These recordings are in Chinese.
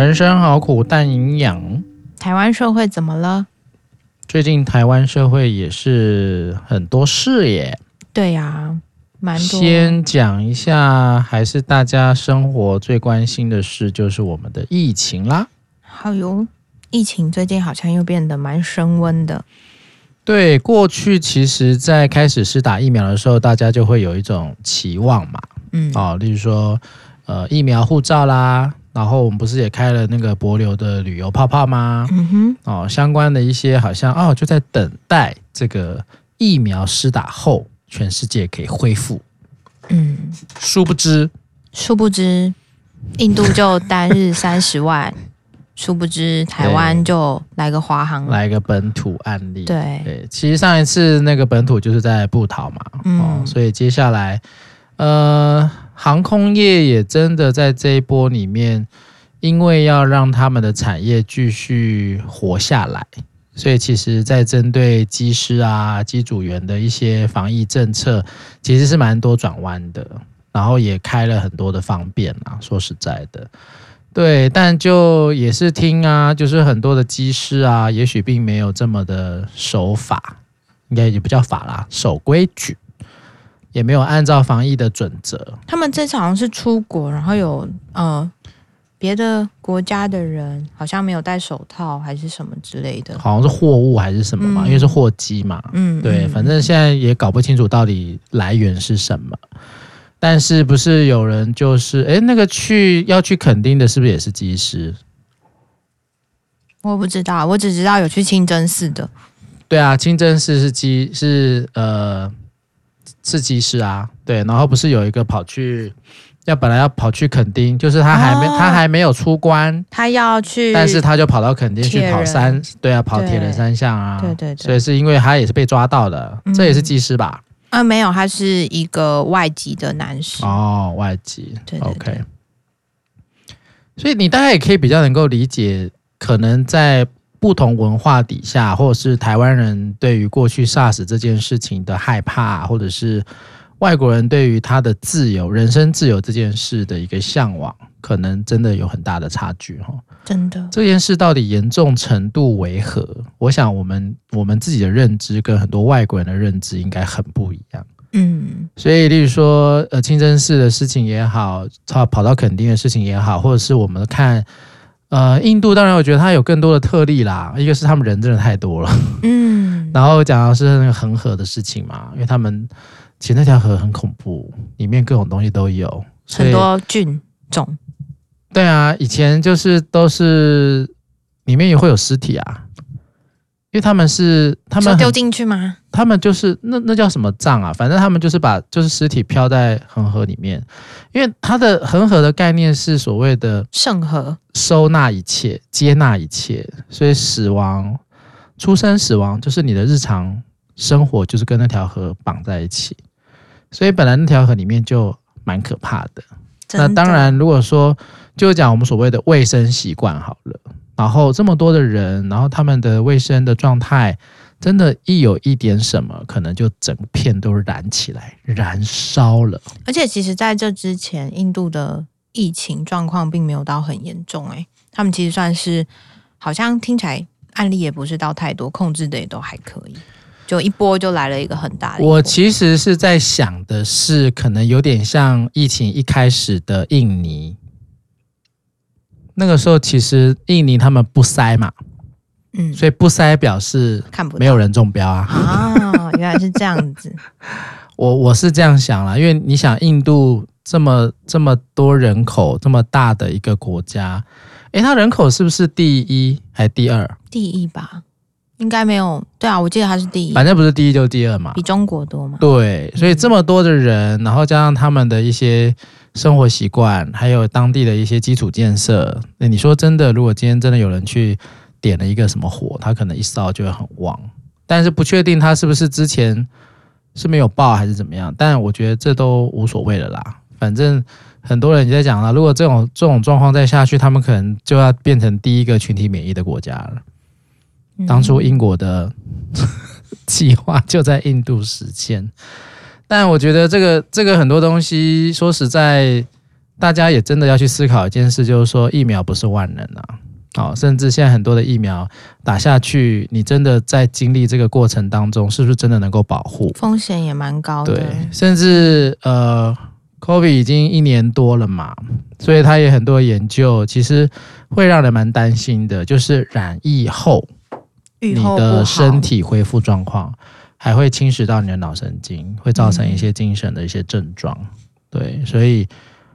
人生好苦，但营养。台湾社会怎么了？最近台湾社会也是很多事耶。对呀、啊，蛮多。先讲一下，还是大家生活最关心的事，就是我们的疫情啦。好哟，疫情最近好像又变得蛮升温的。对，过去其实，在开始是打疫苗的时候，大家就会有一种期望嘛。嗯，哦，例如说，呃，疫苗护照啦。然后我们不是也开了那个博流的旅游泡泡吗？嗯哼，哦，相关的一些好像哦，就在等待这个疫苗施打后，全世界可以恢复。嗯，殊不知，殊不知，印度就单日三十万，殊不知台湾就来个华航，来个本土案例。对对，其实上一次那个本土就是在布桃嘛，嗯，哦，所以接下来，呃。航空业也真的在这一波里面，因为要让他们的产业继续活下来，所以其实在针对机师啊、机组员的一些防疫政策，其实是蛮多转弯的，然后也开了很多的方便啊。说实在的，对，但就也是听啊，就是很多的机师啊，也许并没有这么的守法，应该也不叫法啦，守规矩。也没有按照防疫的准则。他们这次好像是出国，然后有呃别的国家的人好像没有戴手套，还是什么之类的。好像是货物还是什么嘛，嗯、因为是货机嘛。嗯，对，反正现在也搞不清楚到底来源是什么。但是不是有人就是哎，那个去要去垦丁的，是不是也是机师？我不知道，我只知道有去清真寺的。对啊，清真寺是机是呃。是机师啊，对，然后不是有一个跑去，要本来要跑去垦丁，就是他还没、哦、他还没有出关，他要去，但是他就跑到垦丁去跑山，对啊，跑铁人三项啊，对对对，所以是因为他也是被抓到的，嗯、这也是技师吧？啊，没有，他是一个外籍的男士。哦，外籍，对，对，对，OK，所以你大概也可以比较能够理解，可能在。不同文化底下，或者是台湾人对于过去 SARS 这件事情的害怕，或者是外国人对于他的自由、人身自由这件事的一个向往，可能真的有很大的差距哈。真的，这件事到底严重程度为何？我想我们我们自己的认知跟很多外国人的认知应该很不一样。嗯，所以例如说，呃，清真寺的事情也好，他跑到垦丁的事情也好，或者是我们看。呃，印度当然我觉得它有更多的特例啦，一个是他们人真的太多了，嗯，然后讲的是那个恒河的事情嘛，因为他们其实那条河很恐怖，里面各种东西都有，很多菌种。对啊，以前就是都是里面也会有尸体啊。因为他们是他们丢进去吗？他们就是那那叫什么葬啊？反正他们就是把就是尸体漂在恒河里面，因为它的恒河的概念是所谓的圣河，收纳一切，接纳一切，所以死亡、出生、死亡就是你的日常生活，就是跟那条河绑在一起。所以本来那条河里面就蛮可怕的。那当然，如果说就讲我们所谓的卫生习惯好了。然后这么多的人，然后他们的卫生的状态，真的，一有一点什么，可能就整片都燃起来，燃烧了。而且，其实在这之前，印度的疫情状况并没有到很严重，诶，他们其实算是，好像听起来案例也不是到太多，控制的也都还可以，就一波就来了一个很大的。我其实是在想的是，可能有点像疫情一开始的印尼。那个时候其实印尼他们不塞嘛，嗯，所以不塞表示看不没有人中标啊。啊，原来是这样子。我我是这样想啦，因为你想印度这么这么多人口这么大的一个国家，诶，它人口是不是第一还是第二？第一吧，应该没有。对啊，我记得它是第一。反正不是第一就是第二嘛，比中国多嘛。对，所以这么多的人，然后加上他们的一些。生活习惯，还有当地的一些基础建设。那你说真的，如果今天真的有人去点了一个什么火，他可能一烧就会很旺。但是不确定他是不是之前是没有报还是怎么样。但我觉得这都无所谓了啦。反正很多人也在讲了，如果这种这种状况再下去，他们可能就要变成第一个群体免疫的国家了。当初英国的 计划就在印度实现。但我觉得这个这个很多东西，说实在，大家也真的要去思考一件事，就是说疫苗不是万能啊。好，甚至现在很多的疫苗打下去，你真的在经历这个过程当中，是不是真的能够保护？风险也蛮高的。对，甚至呃，COVID 已经一年多了嘛，所以他也很多研究，其实会让人蛮担心的，就是染疫后，你的身体恢复状况还会侵蚀到你的脑神经，会造成一些精神的一些症状。嗯、对，所以。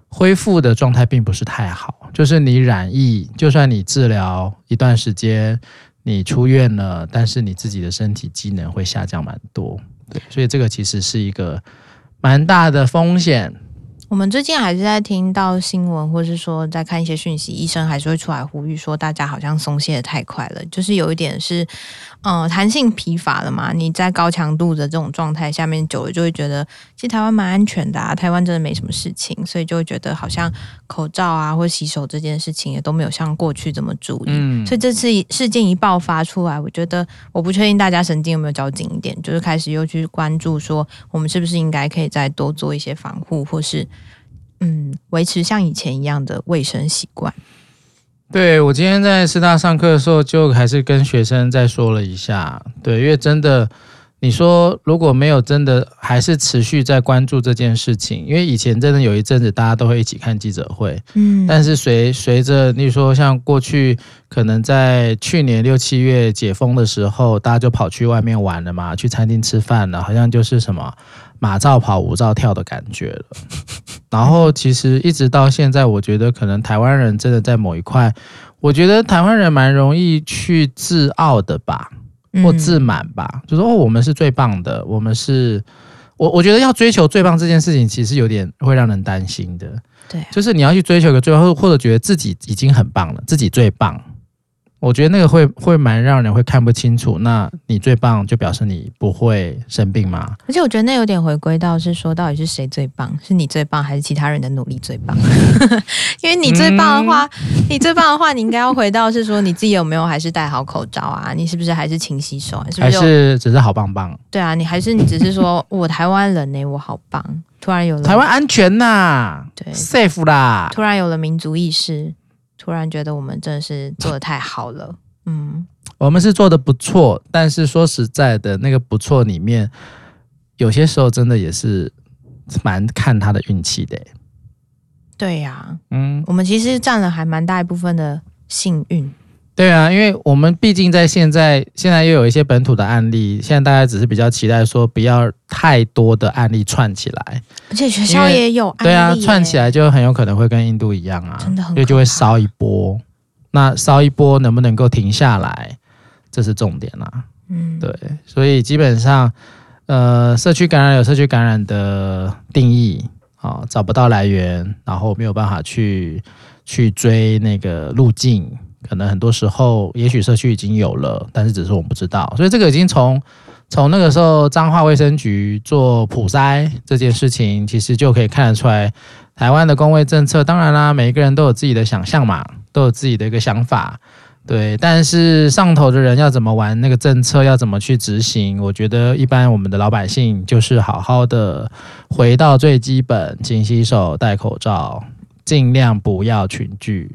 恢复的状态并不是太好，就是你染疫，就算你治疗一段时间，你出院了，但是你自己的身体机能会下降蛮多，对，所以这个其实是一个蛮大的风险。我们最近还是在听到新闻，或是说在看一些讯息，医生还是会出来呼吁说，大家好像松懈的太快了，就是有一点是，嗯，弹性疲乏了嘛。你在高强度的这种状态下面久了，就会觉得其实台湾蛮安全的啊，台湾真的没什么事情，所以就会觉得好像口罩啊或洗手这件事情也都没有像过去这么注意。嗯，所以这次事件一爆发出来，我觉得我不确定大家神经有没有交紧一点，就是开始又去关注说，我们是不是应该可以再多做一些防护，或是。嗯，维持像以前一样的卫生习惯。对，我今天在师大上课的时候，就还是跟学生再说了一下。对，因为真的，你说如果没有真的还是持续在关注这件事情，因为以前真的有一阵子大家都会一起看记者会，嗯，但是随随着你说像过去可能在去年六七月解封的时候，大家就跑去外面玩了嘛，去餐厅吃饭了，好像就是什么。马照跑，舞照跳的感觉了。然后其实一直到现在，我觉得可能台湾人真的在某一块，我觉得台湾人蛮容易去自傲的吧，或自满吧，就说哦，我们是最棒的，我们是，我我觉得要追求最棒这件事情，其实有点会让人担心的。对，就是你要去追求个最棒，或者觉得自己已经很棒了，自己最棒。我觉得那个会会蛮让人会看不清楚。那你最棒，就表示你不会生病吗？而且我觉得那有点回归到是说，到底是谁最棒？是你最棒，还是其他人的努力最棒？因为你最棒的话，嗯、你最棒的话，你应该要回到是说你自己有没有还是戴好口罩啊？你是不是还是勤洗手？是不是还是只是好棒棒？对啊，你还是你只是说我台湾人呢、欸，我好棒。突然有了台湾安全呐、啊，对，safe 啦。突然有了民族意识。突然觉得我们真的是做的太好了，嗯，我们是做的不错，但是说实在的，那个不错里面，有些时候真的也是蛮看他的运气的。对呀、啊，嗯，我们其实占了还蛮大一部分的幸运。对啊，因为我们毕竟在现在，现在又有一些本土的案例，现在大家只是比较期待说不要太多的案例串起来，而且学校也有案例，对啊，串起来就很有可能会跟印度一样啊，真的很，所以就会烧一波。那烧一波能不能够停下来，这是重点啊。嗯，对，所以基本上，呃，社区感染有社区感染的定义啊，找不到来源，然后没有办法去去追那个路径。可能很多时候，也许社区已经有了，但是只是我们不知道。所以这个已经从从那个时候彰化卫生局做普筛这件事情，其实就可以看得出来，台湾的公卫政策。当然啦，每一个人都有自己的想象嘛，都有自己的一个想法，对。但是上头的人要怎么玩那个政策，要怎么去执行，我觉得一般我们的老百姓就是好好的回到最基本，勤洗手、戴口罩，尽量不要群聚。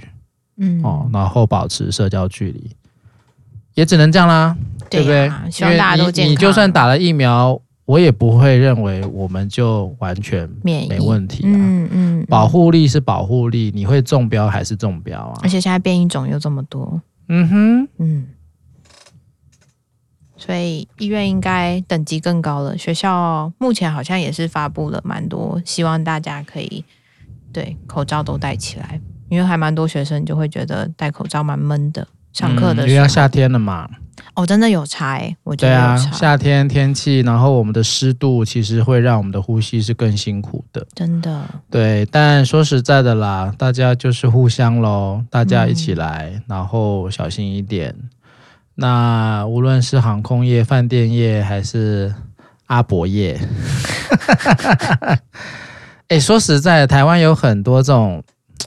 嗯哦，然后保持社交距离，也只能这样啦，对，对不对？希望大家都健康。你，你就算打了疫苗，我也不会认为我们就完全没问题嗯，嗯，保护力是保护力，你会中标还是中标啊？而且现在变异种又这么多，嗯哼，嗯，所以医院应该等级更高了。学校目前好像也是发布了蛮多，希望大家可以对口罩都戴起来。因为还蛮多学生就会觉得戴口罩蛮闷的，上课的时候、嗯、因为要夏天了嘛。哦，真的有差哎，我觉得有差。对啊，夏天天气，然后我们的湿度其实会让我们的呼吸是更辛苦的。真的。对，但说实在的啦，大家就是互相喽，大家一起来，嗯、然后小心一点。那无论是航空业、饭店业，还是阿伯业，哎，说实在，台湾有很多这种。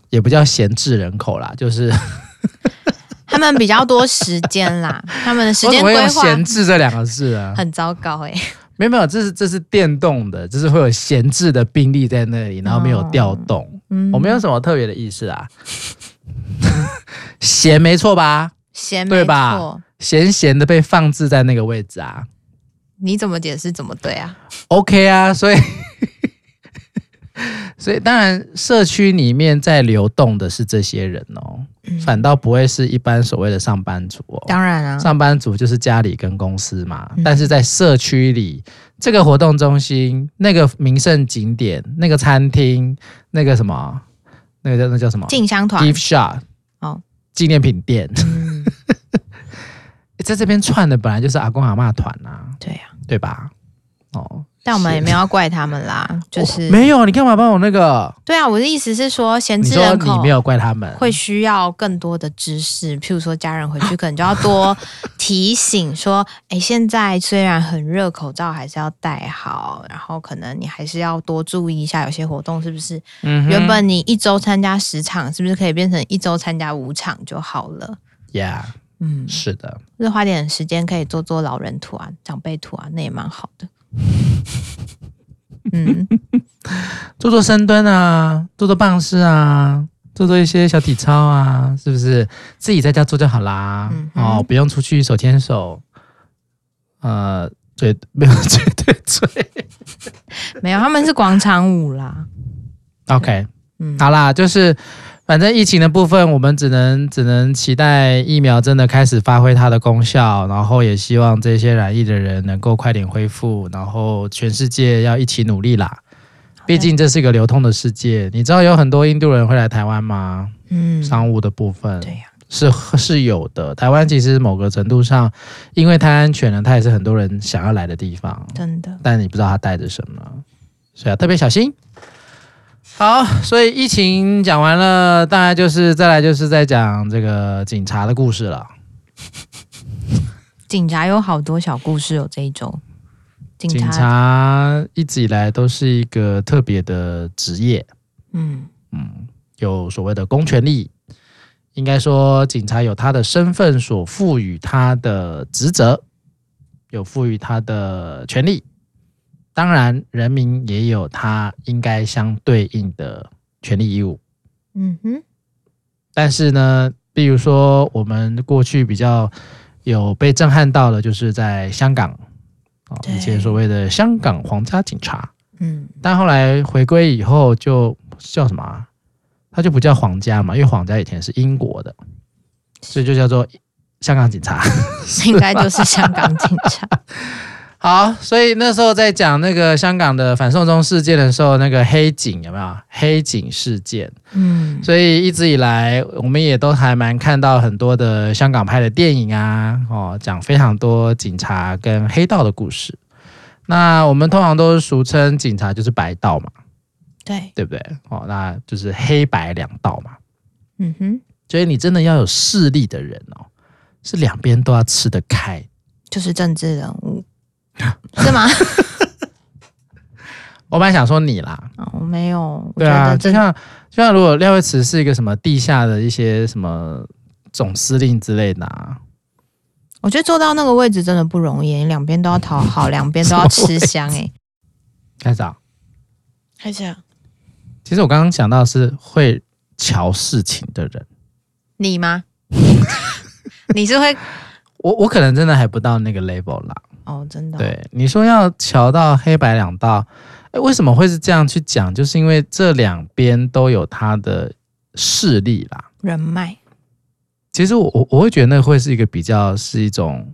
也不叫闲置人口啦，就是 他们比较多时间啦，他们的时间规划。闲置这两个字啊，很糟糕哎、欸。没有没有，这是这是电动的，就是会有闲置的兵力在那里，然后没有调动。嗯，我没有什么特别的意思啊。闲没错吧？闲对吧？闲闲的被放置在那个位置啊。你怎么解释怎么对啊？OK 啊，所以所以当然社区里面在流动的是这些人哦，嗯、反倒不会是一般所谓的上班族哦。当然啊，上班族就是家里跟公司嘛，嗯、但是在社区里，这个活动中心、那个名胜景点、那个餐厅、那个什么、那个叫那叫什么？进香团、gift shop 哦，纪念品店，嗯、在这边串的本来就是阿公阿嬷团啊，对呀。对吧？哦，但我们也没有要怪他们啦，就是、哦、没有。你干嘛帮我那个？对啊，我的意思是说，闲置人口你没有怪他们，会需要更多的知识。譬如说，家人回去可能就要多提醒说：“哎，现在虽然很热，口罩还是要戴好。然后可能你还是要多注意一下，有些活动是不是？嗯，原本你一周参加十场，是不是可以变成一周参加五场就好了？Yeah。嗯，是的，就是花点时间可以做做老人图啊、长辈图啊，那也蛮好的。嗯，做做深蹲啊，做做棒式啊，做做一些小体操啊，是不是？自己在家做就好啦。嗯、哦，不用出去手牵手。呃，对，没有绝对对，没有，他们是广场舞啦。OK，嗯，好啦，就是。反正疫情的部分，我们只能只能期待疫苗真的开始发挥它的功效，然后也希望这些染疫的人能够快点恢复，然后全世界要一起努力啦。毕竟这是一个流通的世界，你知道有很多印度人会来台湾吗？嗯，商务的部分，对呀，是是有的。台湾其实某个程度上，因为太安全了，它也是很多人想要来的地方，真的。但你不知道它带着什么，所以要特别小心。好，所以疫情讲完了，大概就是再来就是在讲这个警察的故事了。警察有好多小故事哦，这一周。警察，警察一直以来都是一个特别的职业。嗯嗯，有所谓的公权力，应该说警察有他的身份所赋予他的职责，有赋予他的权利。当然，人民也有他应该相对应的权利义务。嗯哼。但是呢，比如说我们过去比较有被震撼到的，就是在香港啊，以前所谓的香港皇家警察。嗯。但后来回归以后，就叫什么啊？他就不叫皇家嘛，因为皇家以前是英国的，所以就叫做香港警察。应该就是香港警察。好，所以那时候在讲那个香港的反送中事件的时候，那个黑警有没有黑警事件？嗯，所以一直以来我们也都还蛮看到很多的香港拍的电影啊，哦，讲非常多警察跟黑道的故事。那我们通常都俗称警察就是白道嘛，对，对不对？哦，那就是黑白两道嘛。嗯哼，所以你真的要有势力的人哦，是两边都要吃得开，就是政治人物。是吗？我本来想说你啦，我、哦、没有。对啊，就像就像如果廖慧慈是一个什么地下的一些什么总司令之类的、啊，我觉得做到那个位置真的不容易，两边都要讨好，两边都要吃香 哎。开始啊，开始啊。其实我刚刚想到是会瞧事情的人，你吗？你是会？我我可能真的还不到那个 level 啦。哦，真的、哦。对，你说要桥到黑白两道，哎，为什么会是这样去讲？就是因为这两边都有他的势力啦，人脉。其实我我我会觉得那会是一个比较是一种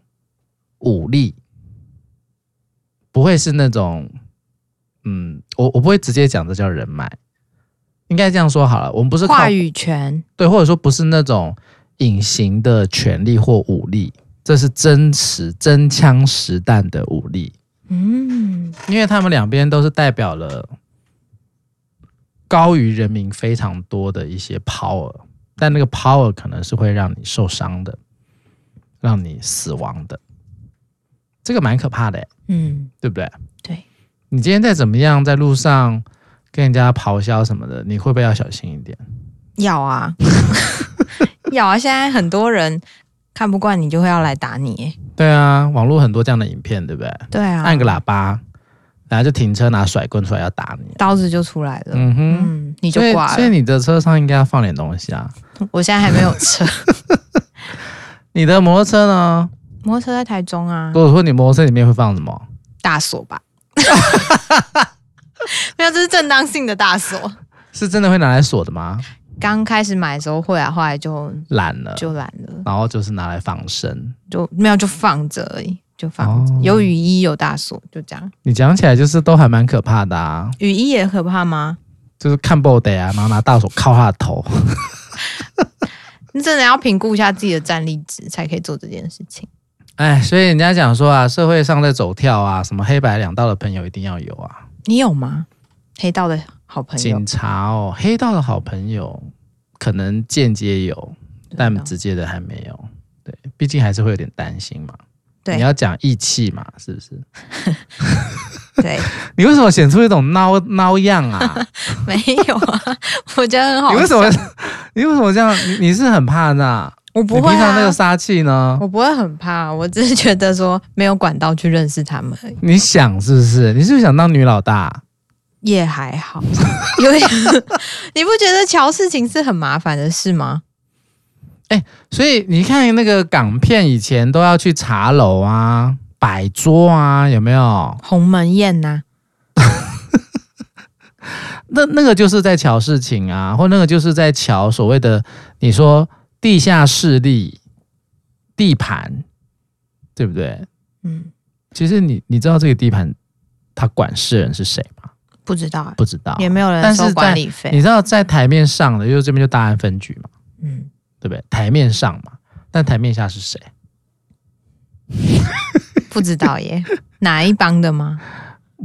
武力，不会是那种，嗯，我我不会直接讲这叫人脉，应该这样说好了，我们不是话语权，对，或者说不是那种隐形的权利或武力。这是真实真枪实弹的武力，嗯，因为他们两边都是代表了高于人民非常多的一些 power，但那个 power 可能是会让你受伤的，让你死亡的，这个蛮可怕的，嗯，对不对？对，你今天再怎么样，在路上跟人家咆哮什么的，你会不会要小心一点？要啊，要啊，现在很多人。看不惯你就会要来打你，对啊，网络很多这样的影片，对不对？对啊，按个喇叭，然后就停车拿甩棍出来要打你，刀子就出来了。嗯哼，嗯你就挂了。所以你的车上应该要放点东西啊。我现在还没有车。你的摩托车呢？摩托车在台中啊。如果说你摩托车里面会放什么？大锁吧。没有，这是正当性的大锁。是真的会拿来锁的吗？刚开始买的时候会啊，后来就懒了，就懒了。然后就是拿来防身，就没有就放着而已，就放着。哦、有雨衣，有大锁，就这样。你讲起来就是都还蛮可怕的啊。雨衣也可怕吗？就是看 body 啊，然后拿大锁靠他的头。你 真的要评估一下自己的战力值，才可以做这件事情。哎，所以人家讲说啊，社会上在走跳啊，什么黑白两道的朋友一定要有啊。你有吗？黑道的好朋友？警察哦，黑道的好朋友可能间接有，但直接的还没有。对，毕竟还是会有点担心嘛。对，你要讲义气嘛，是不是？对，你为什么显出一种孬孬样啊？没有啊，我觉得很好。你为什么？你为什么这样？你你是很怕那？我不会、啊。平常那个杀气呢？我不会很怕，我只是觉得说没有管道去认识他们而已。你想是不是？你是不是想当女老大？也还好，因为你不觉得瞧事情是很麻烦的事吗？哎、欸，所以你看那个港片以前都要去茶楼啊、摆桌啊，有没有？鸿门宴呐、啊？那那个就是在瞧事情啊，或那个就是在瞧所谓的你说地下势力地盘，对不对？嗯，其实你你知道这个地盘他管事人是谁吗？不知道，不知道，也没有人收管理费。你知道在台面上的，就是这边就大安分局嘛，嗯，对不对？台面上嘛，但台面下是谁？不知道耶，哪一帮的吗？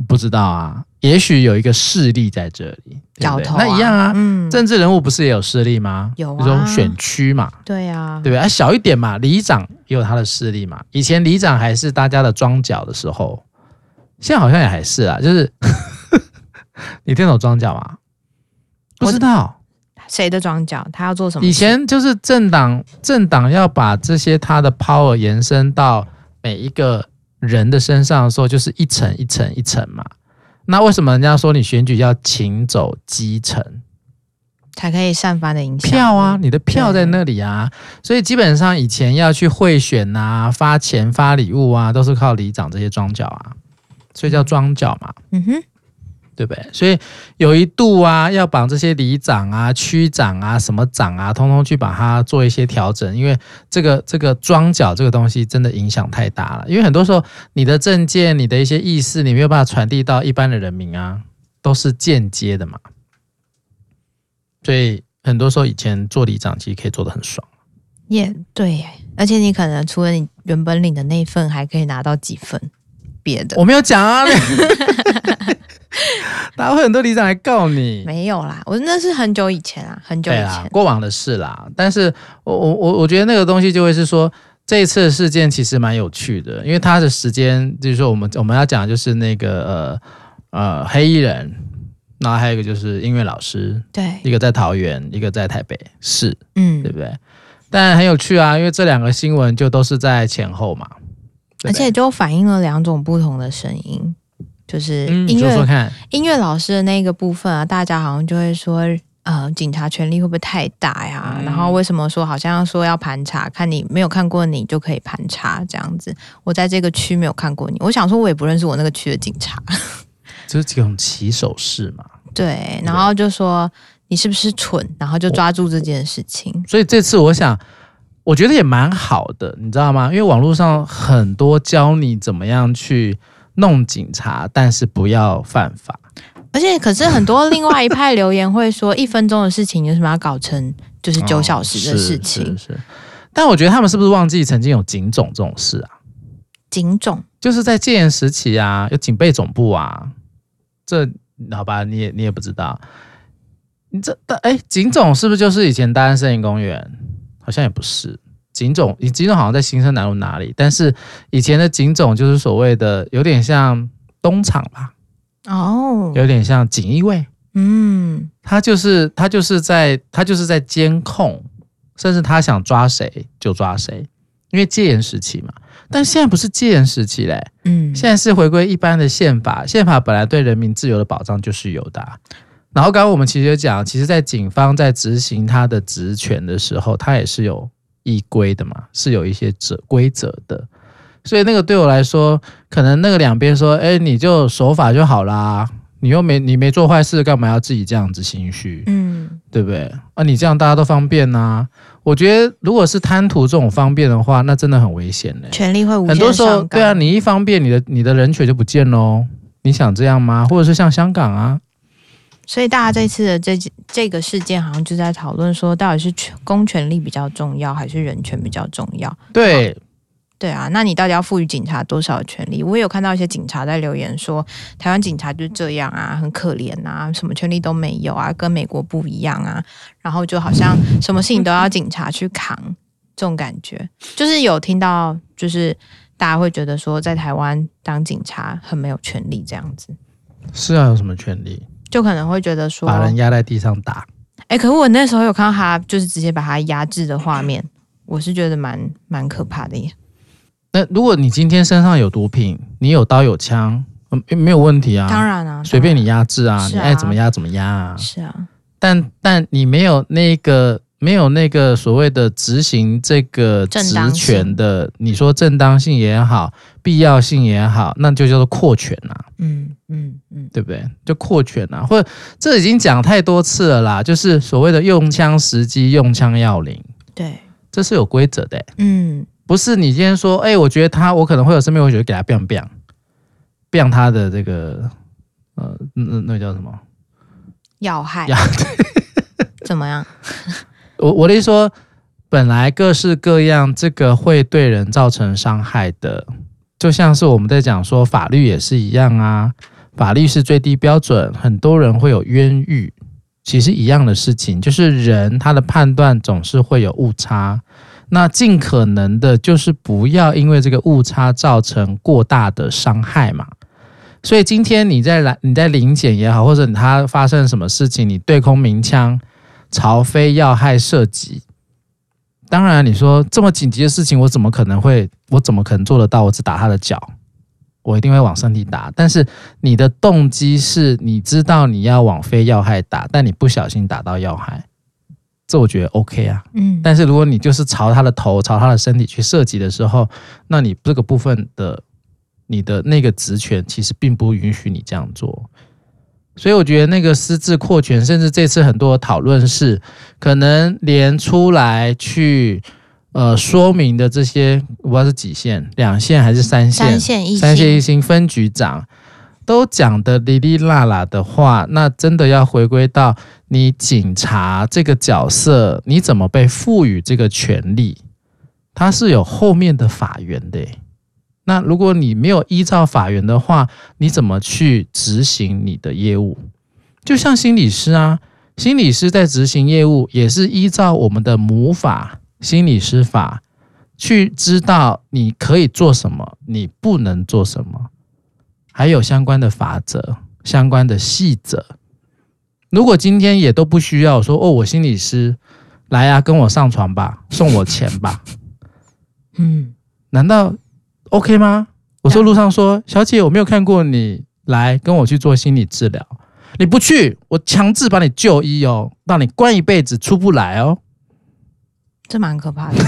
不知道啊，也许有一个势力在这里，对那一样啊，嗯，政治人物不是也有势力吗？有啊，这种选区嘛，对啊，对不对？啊，小一点嘛，里长也有他的势力嘛。以前里长还是大家的庄脚的时候，现在好像也还是啊，就是。你电脑装脚吗？不知道谁的装脚，他要做什么？以前就是政党，政党要把这些他的 power 延伸到每一个人的身上的时候，就是一层一层一层嘛。那为什么人家说你选举要请走基层，才可以散发的影响票啊？你的票在那里啊，所以基本上以前要去贿选啊、发钱、发礼物啊，都是靠里长这些装脚啊，所以叫装脚嘛。嗯哼。对不对？所以有一度啊，要把这些里长啊、区长啊、什么长啊，通通去把它做一些调整，因为这个这个庄脚这个东西真的影响太大了。因为很多时候你的政见、你的一些意识，你没有办法传递到一般的人民啊，都是间接的嘛。所以很多时候以前做里长其实可以做的很爽。也、yeah, 对，而且你可能除了你原本领的那一份，还可以拿到几份别的。我没有讲啊。大家会很多里长来告你？没有啦，我那是很久以前啊，很久以前过往的事啦。但是我我我我觉得那个东西就会是说，这一次的事件其实蛮有趣的，因为他的时间就是说，我们我们要讲的就是那个呃呃黑衣人，然后还有一个就是音乐老师，对，一个在桃园，一个在台北市，嗯，对不对？但很有趣啊，因为这两个新闻就都是在前后嘛，而且就反映了两种不同的声音。就是音乐、嗯、说说看音乐老师的那个部分啊，大家好像就会说，呃，警察权力会不会太大呀？嗯、然后为什么说好像要说要盘查，看你没有看过你就可以盘查这样子？我在这个区没有看过你，我想说我也不认识我那个区的警察，就是这种起手式嘛。对，然后就说你是不是蠢？然后就抓住这件事情。所以这次我想，我觉得也蛮好的，你知道吗？因为网络上很多教你怎么样去。弄警察，但是不要犯法。而且，可是很多另外一派留言会说，一分钟的事情，有什么要搞成就是九小时的事情？哦、是，是，是。但我觉得他们是不是忘记曾经有警总这种事啊？警总就是在戒严时期啊，有警备总部啊。这好吧，你也你也不知道。你这哎，警总是不是就是以前大安森林公园？好像也不是。警总，你警总好像在新生南路哪里？但是以前的警总就是所谓的有点像东厂吧？哦，有点像锦衣卫。嗯，他就是他就是在他就是在监控，甚至他想抓谁就抓谁，因为戒严时期嘛。但现在不是戒严时期嘞，嗯，现在是回归一般的宪法，宪法本来对人民自由的保障就是有的啊。然后刚刚我们其实有讲，其实，在警方在执行他的职权的时候，他也是有依规的嘛，是有一些则规则的。所以那个对我来说，可能那个两边说，哎，你就守法就好啦，你又没你没做坏事，干嘛要自己这样子心虚？嗯，对不对？啊，你这样大家都方便呐、啊。我觉得如果是贪图这种方便的话，那真的很危险嘞。权力会无限。很多时候，对啊，你一方便，你的你的人权就不见喽。你想这样吗？或者是像香港啊？所以大家这次的这这个事件，好像就在讨论说，到底是权公权力比较重要，还是人权比较重要？对。对啊，那你到底要赋予警察多少权利？我也有看到一些警察在留言说，台湾警察就这样啊，很可怜啊，什么权利都没有啊，跟美国不一样啊，然后就好像什么事情都要警察去扛，这种感觉，就是有听到，就是大家会觉得说，在台湾当警察很没有权利这样子。是啊，有什么权利？就可能会觉得说，把人压在地上打。哎，可是我那时候有看到他，就是直接把他压制的画面，我是觉得蛮蛮可怕的耶。那如果你今天身上有毒品，你有刀有枪，嗯没有问题啊。当然啊，随便你压制啊，啊你爱怎么压怎么压啊。是啊，但但你没有那个没有那个所谓的执行这个职权的，你说正当性也好，必要性也好，那就叫做扩权呐。嗯嗯嗯，对不对？就扩权呐，或者这已经讲太多次了啦，就是所谓的用枪时机、用枪要领。对，这是有规则的。嗯。不是你今天说，哎、欸，我觉得他，我可能会有生命危险，给他 biang biang biang 他的这个，呃，那那叫什么？要害？要 怎么样？我我的意思说，本来各式各样这个会对人造成伤害的，就像是我们在讲说法律也是一样啊，法律是最低标准，很多人会有冤狱，其实一样的事情，就是人他的判断总是会有误差。那尽可能的，就是不要因为这个误差造成过大的伤害嘛。所以今天你在来，你在临检也好，或者他发生什么事情，你对空鸣枪，朝非要害射击。当然，你说这么紧急的事情，我怎么可能会，我怎么可能做得到？我只打他的脚，我一定会往身体打。但是你的动机是你知道你要往非要害打，但你不小心打到要害。这我觉得 OK 啊，嗯，但是如果你就是朝他的头、朝他的身体去射击的时候，那你这个部分的你的那个职权其实并不允许你这样做，所以我觉得那个私自扩权，甚至这次很多讨论是可能连出来去呃说明的这些，我不知道是几线、两线还是三线、三线一三线一星分局长。都讲的哩哩啦啦的话，那真的要回归到你警察这个角色，你怎么被赋予这个权利？它是有后面的法源的。那如果你没有依照法源的话，你怎么去执行你的业务？就像心理师啊，心理师在执行业务也是依照我们的母法心理师法去知道你可以做什么，你不能做什么。还有相关的法则、相关的细则。如果今天也都不需要说哦，我心理师来啊，跟我上床吧，送我钱吧，嗯，难道 OK 吗？我说路上说，小姐，我没有看过你来跟我去做心理治疗，你不去，我强制把你就医哦，让你关一辈子出不来哦，这蛮可怕的。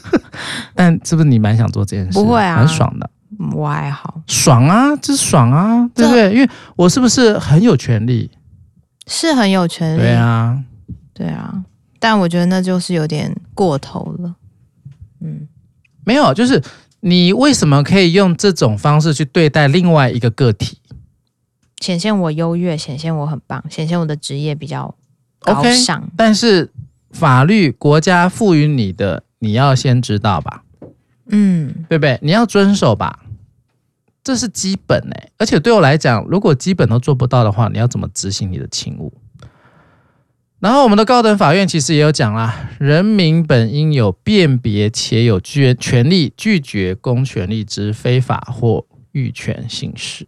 但是不是你蛮想做这件事？不会啊，蛮爽的。我还好，爽啊，这是爽啊，对不对？因为我是不是很有权利？是很有权利，对啊，对啊。但我觉得那就是有点过头了。嗯，没有，就是你为什么可以用这种方式去对待另外一个个体？显现我优越，显现我很棒，显现我的职业比较高尚。Okay, 但是法律国家赋予你的，你要先知道吧？嗯，对不对？你要遵守吧。这是基本哎、欸，而且对我来讲，如果基本都做不到的话，你要怎么执行你的勤务？然后我们的高等法院其实也有讲啦，人民本应有辨别且有权权利拒绝公权力之非法或欲权行使。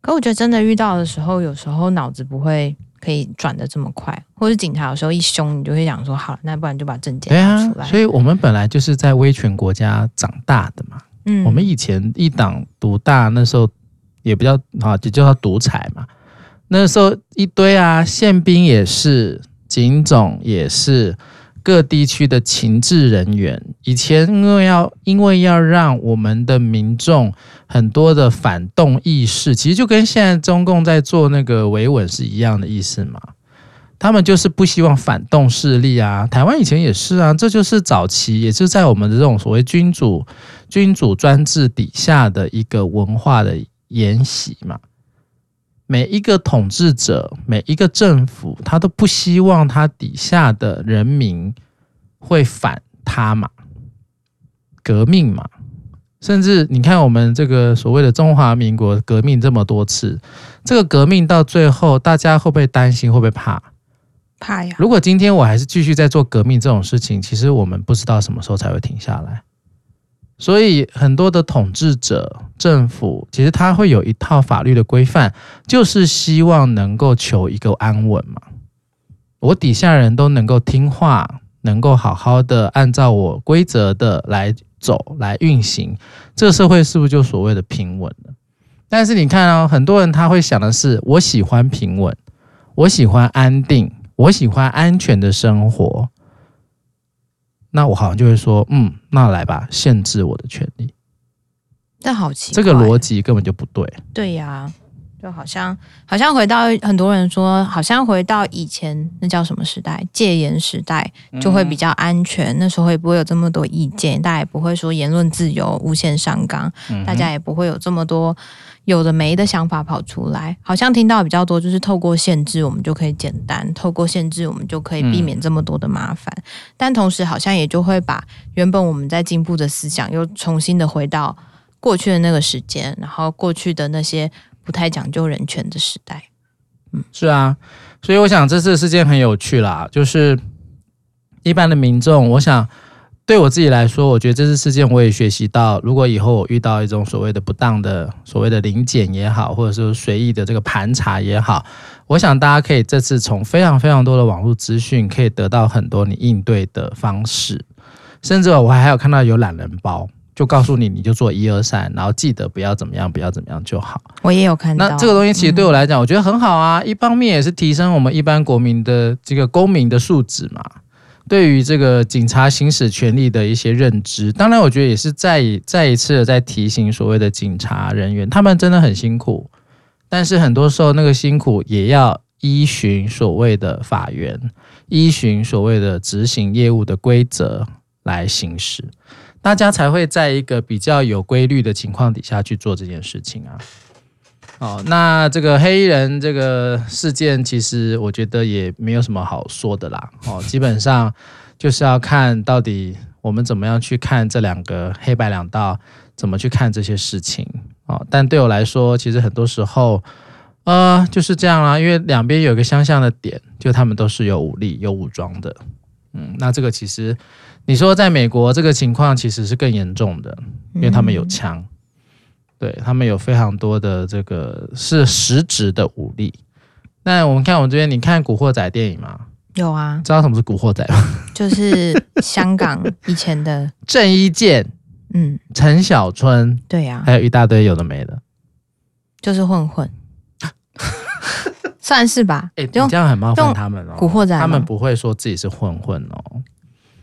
可我觉得真的遇到的时候，有时候脑子不会可以转的这么快，或者警察有时候一凶，你就会想说，好，那不然就把证件拿出来。对啊，所以我们本来就是在威权国家长大的嘛。嗯，我们以前一党独大，那时候也不叫啊，就叫他独裁嘛。那时候一堆啊，宪兵也是，警总也是，各地区的情治人员。以前因为要因为要让我们的民众很多的反动意识，其实就跟现在中共在做那个维稳是一样的意思嘛。他们就是不希望反动势力啊，台湾以前也是啊，这就是早期也是在我们的这种所谓君主君主专制底下的一个文化的沿袭嘛。每一个统治者，每一个政府，他都不希望他底下的人民会反他嘛，革命嘛，甚至你看我们这个所谓的中华民国革命这么多次，这个革命到最后，大家会不会担心？会不会怕？怕呀！如果今天我还是继续在做革命这种事情，其实我们不知道什么时候才会停下来。所以很多的统治者、政府，其实他会有一套法律的规范，就是希望能够求一个安稳嘛。我底下人都能够听话，能够好好的按照我规则的来走、来运行，这个社会是不是就所谓的平稳了？但是你看哦，很多人他会想的是，我喜欢平稳，我喜欢安定。我喜欢安全的生活，那我好像就会说，嗯，那来吧，限制我的权利。但好奇怪，这个逻辑根本就不对。对呀，就好像好像回到很多人说，好像回到以前那叫什么时代？戒严时代就会比较安全，嗯、那时候也不会有这么多意见，大家也不会说言论自由无限上纲，嗯、大家也不会有这么多。有的没的想法跑出来，好像听到比较多，就是透过限制，我们就可以简单；透过限制，我们就可以避免这么多的麻烦。但同时，好像也就会把原本我们在进步的思想，又重新的回到过去的那个时间，然后过去的那些不太讲究人权的时代。嗯，是啊，所以我想这次事件很有趣啦，就是一般的民众，我想。对我自己来说，我觉得这次事件我也学习到，如果以后我遇到一种所谓的不当的、所谓的临检也好，或者说随意的这个盘查也好，我想大家可以这次从非常非常多的网络资讯，可以得到很多你应对的方式。甚至我还还有看到有懒人包，就告诉你你就做一二三，然后记得不要怎么样，不要怎么样就好。我也有看到。那这个东西其实对我来讲，我觉得很好啊。一方面也是提升我们一般国民的这个公民的素质嘛。对于这个警察行使权力的一些认知，当然，我觉得也是再再一次的在提醒所谓的警察人员，他们真的很辛苦，但是很多时候那个辛苦也要依循所谓的法源，依循所谓的执行业务的规则来行使，大家才会在一个比较有规律的情况底下去做这件事情啊。哦，那这个黑衣人这个事件，其实我觉得也没有什么好说的啦。哦，基本上就是要看到底我们怎么样去看这两个黑白两道，怎么去看这些事情。哦，但对我来说，其实很多时候，呃，就是这样啦。因为两边有一个相像的点，就他们都是有武力、有武装的。嗯，那这个其实你说在美国这个情况其实是更严重的，因为他们有枪。对，他们有非常多的这个是实质的武力。那我们看我们这边，你看《古惑仔》电影吗？有啊。知道什么是《古惑仔》吗？就是香港以前的 郑伊健，嗯，陈小春，对呀、啊，还有一大堆有的没的，就是混混，算是吧？哎、欸，你这样很冒犯他们哦。古惑仔，他们不会说自己是混混哦，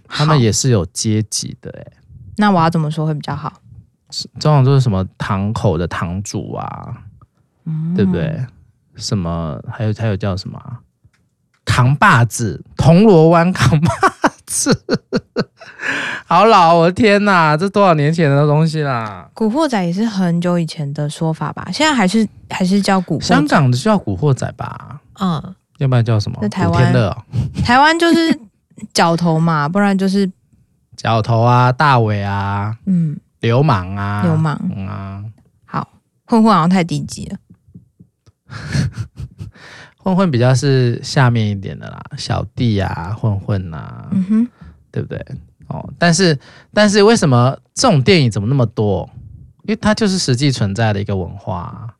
他们也是有阶级的哎。那我要怎么说会比较好？这种都是什么堂口的堂主啊，嗯、对不对？什么还有还有叫什么扛把子，铜锣湾扛把子，好老！我的天哪，这多少年前的东西啦！古惑仔也是很久以前的说法吧？现在还是还是叫古惑仔？香港的叫古惑仔吧？嗯，要不然叫什么？在台湾的、哦、台湾就是角头嘛，不然就是 角头啊，大尾啊，嗯。流氓啊，流氓、嗯、啊，好，混混好像太低级了，混混比较是下面一点的啦，小弟啊，混混啊，嗯哼，对不对？哦，但是但是为什么这种电影怎么那么多？因为它就是实际存在的一个文化，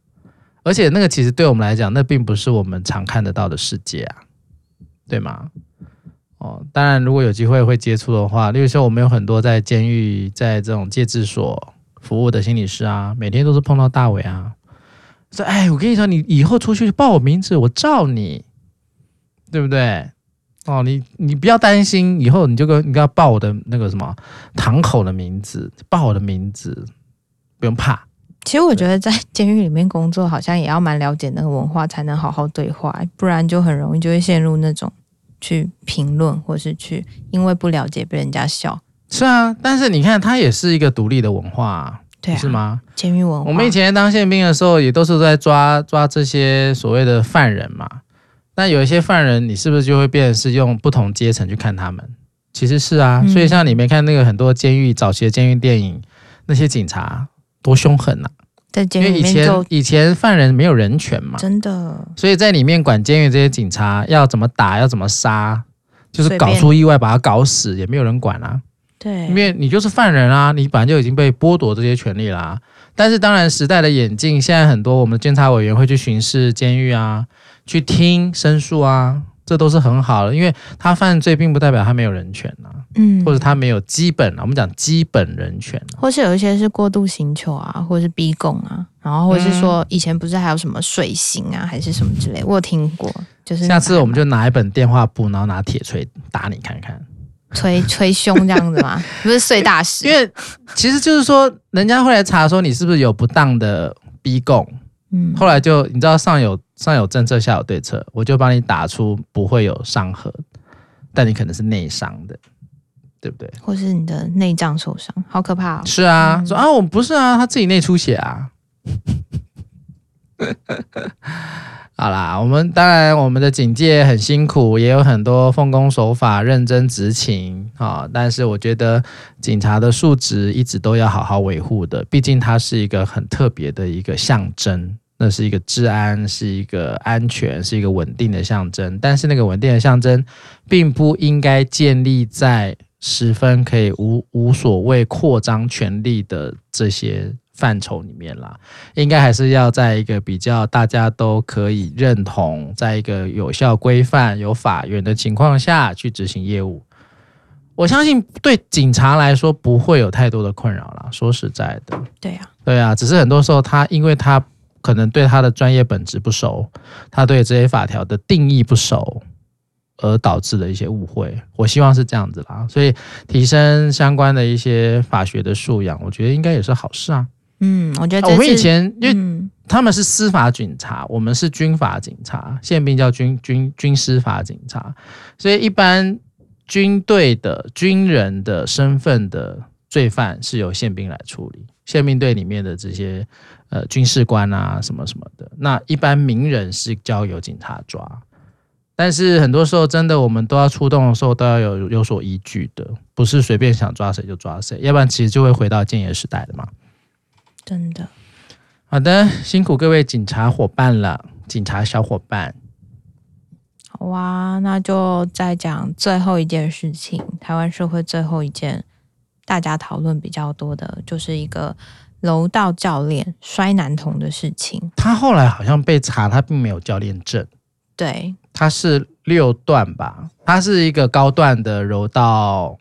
而且那个其实对我们来讲，那并不是我们常看得到的世界啊，对吗？哦，当然，如果有机会会接触的话，例如说我们有很多在监狱、在这种戒治所服务的心理师啊，每天都是碰到大伟啊，说哎，我跟你说，你以后出去报我名字，我罩你，对不对？哦，你你不要担心，以后你就跟你跟他报我的那个什么堂口的名字，报我的名字，不用怕。其实我觉得在监狱里面工作，好像也要蛮了解那个文化，才能好好对话，不然就很容易就会陷入那种去评论，或是去因为不了解被人家笑。是啊，但是你看，它也是一个独立的文化，对啊，是吗？监狱文化，我们以前当宪兵的时候，也都是在抓抓这些所谓的犯人嘛。那有一些犯人，你是不是就会变成是用不同阶层去看他们？其实是啊，所以像你没看那个很多监狱早期的监狱电影，那些警察多凶狠呐、啊！在监狱里面，因为以前以前犯人没有人权嘛，真的，所以在里面管监狱这些警察要怎么打，要怎么杀，就是搞出意外把他搞死，也没有人管啊。对，因为你就是犯人啊，你本来就已经被剥夺这些权利啦、啊。但是当然时代的演进，现在很多我们监察委员会去巡视监狱啊。去听申诉啊，这都是很好的，因为他犯罪并不代表他没有人权啊，嗯，或者他没有基本啊，我们讲基本人权，或是有一些是过度刑求啊，或者是逼供啊，然后或者是说以前不是还有什么水刑啊，还是什么之类，我有听过，就是下次我们就拿一本电话簿，然后拿铁锤打你看看，捶捶胸这样子吗？不是碎大石，因为其实就是说，人家会来查说你是不是有不当的逼供。嗯，后来就你知道上有上有政策下有对策，我就帮你打出不会有伤痕，但你可能是内伤的，对不对？或是你的内脏受伤，好可怕哦。是啊，嗯、说啊，我们不是啊，他自己内出血啊。好啦，我们当然我们的警界很辛苦，也有很多奉公守法、认真执勤啊。但是我觉得警察的素质一直都要好好维护的，毕竟它是一个很特别的一个象征，那是一个治安，是一个安全，是一个稳定的象征。但是那个稳定的象征，并不应该建立在十分可以无无所谓扩张权力的这些。范畴里面啦，应该还是要在一个比较大家都可以认同，在一个有效规范、有法源的情况下去执行业务。我相信对警察来说不会有太多的困扰啦。说实在的，对呀，对啊，只是很多时候他因为他可能对他的专业本质不熟，他对这些法条的定义不熟，而导致的一些误会。我希望是这样子啦，所以提升相关的一些法学的素养，我觉得应该也是好事啊。嗯，我觉得我们以前因为他们是司法警察，嗯、我们是军法警察，宪兵叫军军军司法警察，所以一般军队的军人的身份的罪犯是由宪兵来处理，宪兵队里面的这些呃军事官啊什么什么的，那一般名人是交由警察抓，但是很多时候真的我们都要出动的时候都要有有所依据的，不是随便想抓谁就抓谁，要不然其实就会回到建业时代的嘛。真的，好的，辛苦各位警察伙伴了，警察小伙伴。好啊，那就再讲最后一件事情。台湾社会最后一件大家讨论比较多的，就是一个柔道教练摔男童的事情。他后来好像被查，他并没有教练证。对，他是六段吧？他是一个高段的柔道，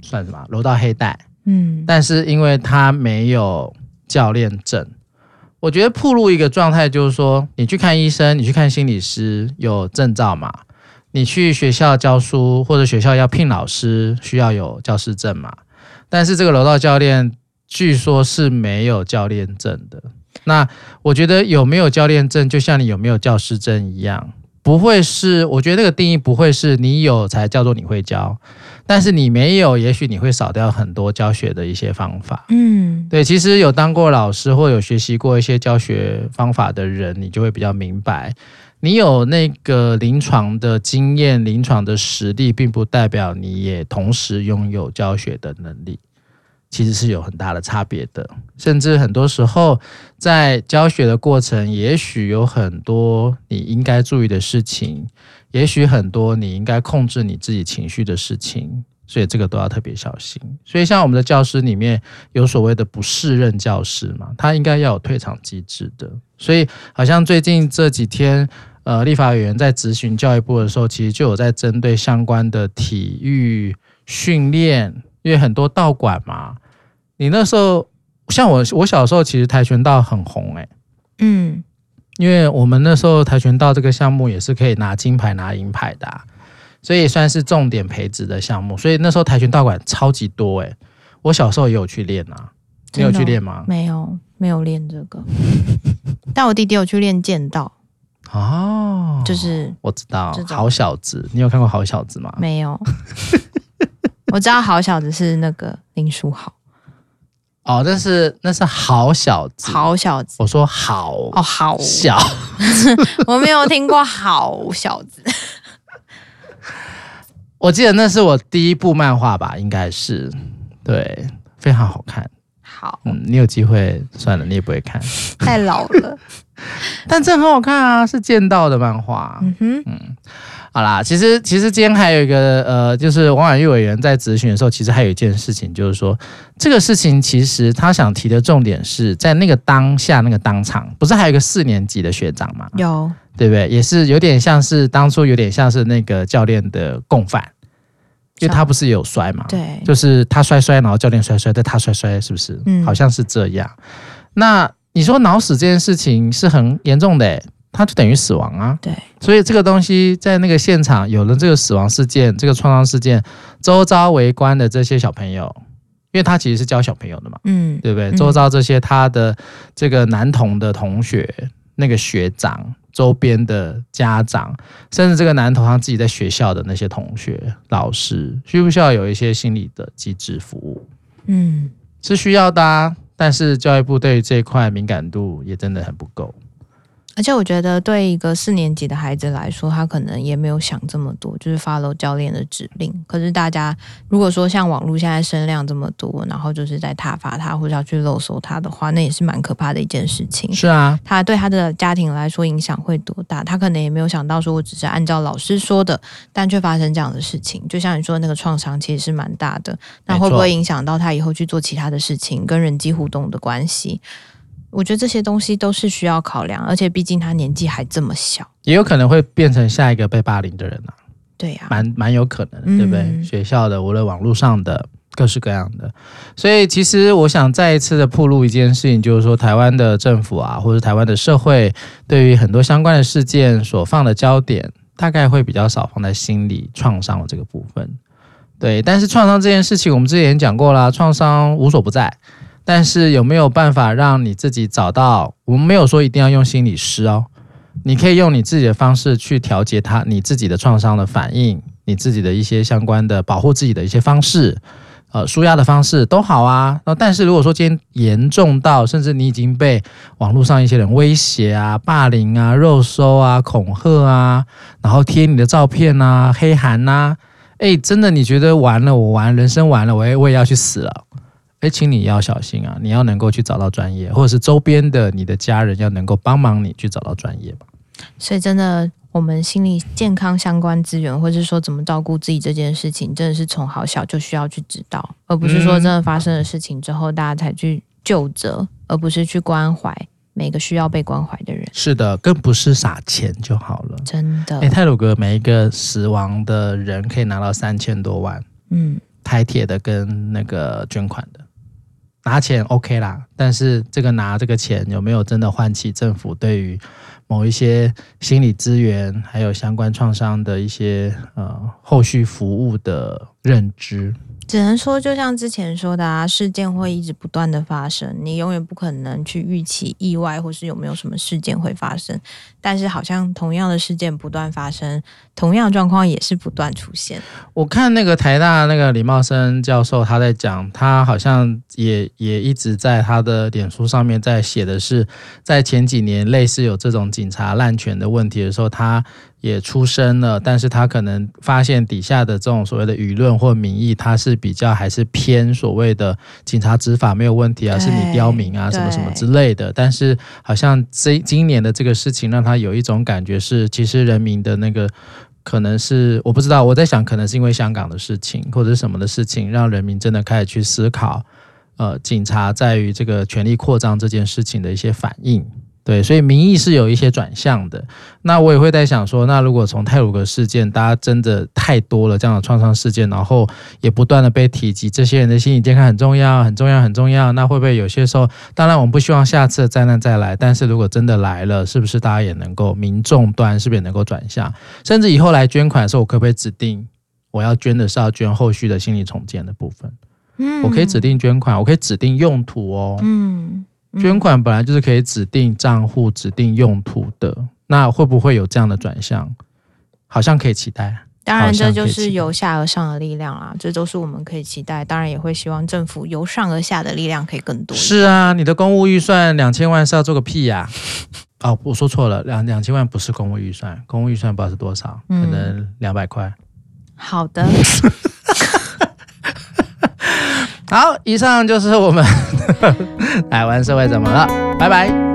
算什么？柔道黑带。嗯，但是因为他没有。教练证，我觉得铺路一个状态就是说，你去看医生，你去看心理师有证照嘛？你去学校教书或者学校要聘老师，需要有教师证嘛？但是这个楼道教练据说是没有教练证的。那我觉得有没有教练证，就像你有没有教师证一样，不会是，我觉得那个定义不会是你有才叫做你会教。但是你没有，也许你会少掉很多教学的一些方法。嗯，对，其实有当过老师或有学习过一些教学方法的人，你就会比较明白，你有那个临床的经验、临床的实力，并不代表你也同时拥有教学的能力，其实是有很大的差别的。甚至很多时候，在教学的过程，也许有很多你应该注意的事情。也许很多你应该控制你自己情绪的事情，所以这个都要特别小心。所以像我们的教师里面有所谓的不适任教师嘛，他应该要有退场机制的。所以好像最近这几天，呃，立法委员在质询教育部的时候，其实就有在针对相关的体育训练，因为很多道馆嘛，你那时候像我，我小时候其实跆拳道很红诶、欸。嗯，因为我们那时候跆拳道这个项目也是可以拿金牌、拿银牌的啊，所以也算是重点培植的项目。所以那时候跆拳道馆超级多诶，我小时候也有去练啊，你有去练吗？没有，没有练这个。但我弟弟有去练剑道。哦，就是我知道好小子，你有看过好小子吗？没有，我知道好小子是那个林书豪。哦，那是那是好小子，好小子。我说好哦，好小，我没有听过好小子。我记得那是我第一部漫画吧，应该是对，非常好看。好，嗯，你有机会算了，你也不会看，太老了。但这很好看啊，是剑道的漫画。嗯哼，嗯，好啦，其实其实今天还有一个呃，就是王婉玉委员在咨询的时候，其实还有一件事情，就是说这个事情其实他想提的重点是在那个当下那个当场，不是还有一个四年级的学长吗？有，对不对？也是有点像是当初有点像是那个教练的共犯，因为他不是也有摔嘛？对，就是他摔摔，然后教练摔摔，但他摔摔，是不是？嗯，好像是这样。那。你说脑死这件事情是很严重的，诶，它就等于死亡啊。对，所以这个东西在那个现场有了这个死亡事件，这个创伤事件，周遭围观的这些小朋友，因为他其实是教小朋友的嘛，嗯，对不对？周遭这些他的这个男童的同学、那个学长、周边的家长，甚至这个男童他自己在学校的那些同学、老师，需不需要有一些心理的机制服务？嗯，是需要的啊。但是教育部对于这一块敏感度也真的很不够。而且我觉得，对一个四年级的孩子来说，他可能也没有想这么多，就是 follow 教练的指令。可是大家如果说像网络现在声量这么多，然后就是在挞伐他或者要去勒索他的话，那也是蛮可怕的一件事情。是啊，他对他的家庭来说影响会多大？他可能也没有想到，说我只是按照老师说的，但却发生这样的事情。就像你说的那个创伤，其实是蛮大的。那会不会影响到他以后去做其他的事情，跟人际互动的关系？我觉得这些东西都是需要考量，而且毕竟他年纪还这么小，也有可能会变成下一个被霸凌的人啊。对呀、啊，蛮蛮有可能，对不对？嗯、学校的，无论网络上的，各式各样的。所以，其实我想再一次的铺露一件事情，就是说，台湾的政府啊，或者台湾的社会，对于很多相关的事件所放的焦点，大概会比较少放在心理创伤的这个部分。对，但是创伤这件事情，我们之前讲过啦，创伤无所不在。但是有没有办法让你自己找到？我们没有说一定要用心理师哦，你可以用你自己的方式去调节它，你自己的创伤的反应，你自己的一些相关的保护自己的一些方式，呃，纾压的方式都好啊。那但是如果说今天严重到，甚至你已经被网络上一些人威胁啊、霸凌啊、肉搜啊、恐吓啊，然后贴你的照片啊、黑函呐，哎，真的你觉得完了，我完，人生完了，我也我也要去死了。哎，请你要小心啊！你要能够去找到专业，或者是周边的你的家人要能够帮忙你去找到专业吧。所以，真的，我们心理健康相关资源，或者是说怎么照顾自己这件事情，真的是从好小就需要去知道，而不是说真的发生了事情之后，大家才去救责，而不是去关怀每个需要被关怀的人。是的，更不是撒钱就好了。真的，哎，泰鲁格每一个死亡的人可以拿到三千多万，嗯，台铁的跟那个捐款的。拿钱 OK 啦，但是这个拿这个钱有没有真的唤起政府对于某一些心理资源，还有相关创伤的一些呃后续服务的认知？只能说，就像之前说的啊，事件会一直不断的发生，你永远不可能去预期意外或是有没有什么事件会发生。但是，好像同样的事件不断发生，同样状况也是不断出现。我看那个台大那个李茂生教授他在讲，他好像也也一直在他的脸书上面在写的是，在前几年类似有这种警察滥权的问题的时候，他。也出声了，但是他可能发现底下的这种所谓的舆论或民意，他是比较还是偏所谓的警察执法没有问题啊，是你刁民啊，什么什么之类的。但是好像这今年的这个事情，让他有一种感觉是，其实人民的那个可能是我不知道，我在想，可能是因为香港的事情或者什么的事情，让人民真的开始去思考，呃，警察在于这个权力扩张这件事情的一些反应。对，所以民意是有一些转向的。那我也会在想说，那如果从泰鲁格事件，大家真的太多了这样的创伤事件，然后也不断的被提及，这些人的心理健康很重要，很重要，很重要。那会不会有些时候，当然我们不希望下次的灾难再来，但是如果真的来了，是不是大家也能够民众端是不是也能够转向？甚至以后来捐款的时候，我可不可以指定我要捐的是要捐后续的心理重建的部分？嗯，我可以指定捐款，我可以指定用途哦。嗯。捐款本来就是可以指定账户、指定用途的，那会不会有这样的转向？好像可以期待。当然，这就是由下而上的力量啦，这都是我们可以期待。当然，也会希望政府由上而下的力量可以更多。是啊，你的公务预算两千万是要做个屁呀、啊！哦，我说错了，两两千万不是公务预算，公务预算不知道是多少，可能两百块。好的。好，以上就是我们台湾 社会怎么了？拜拜，拜拜。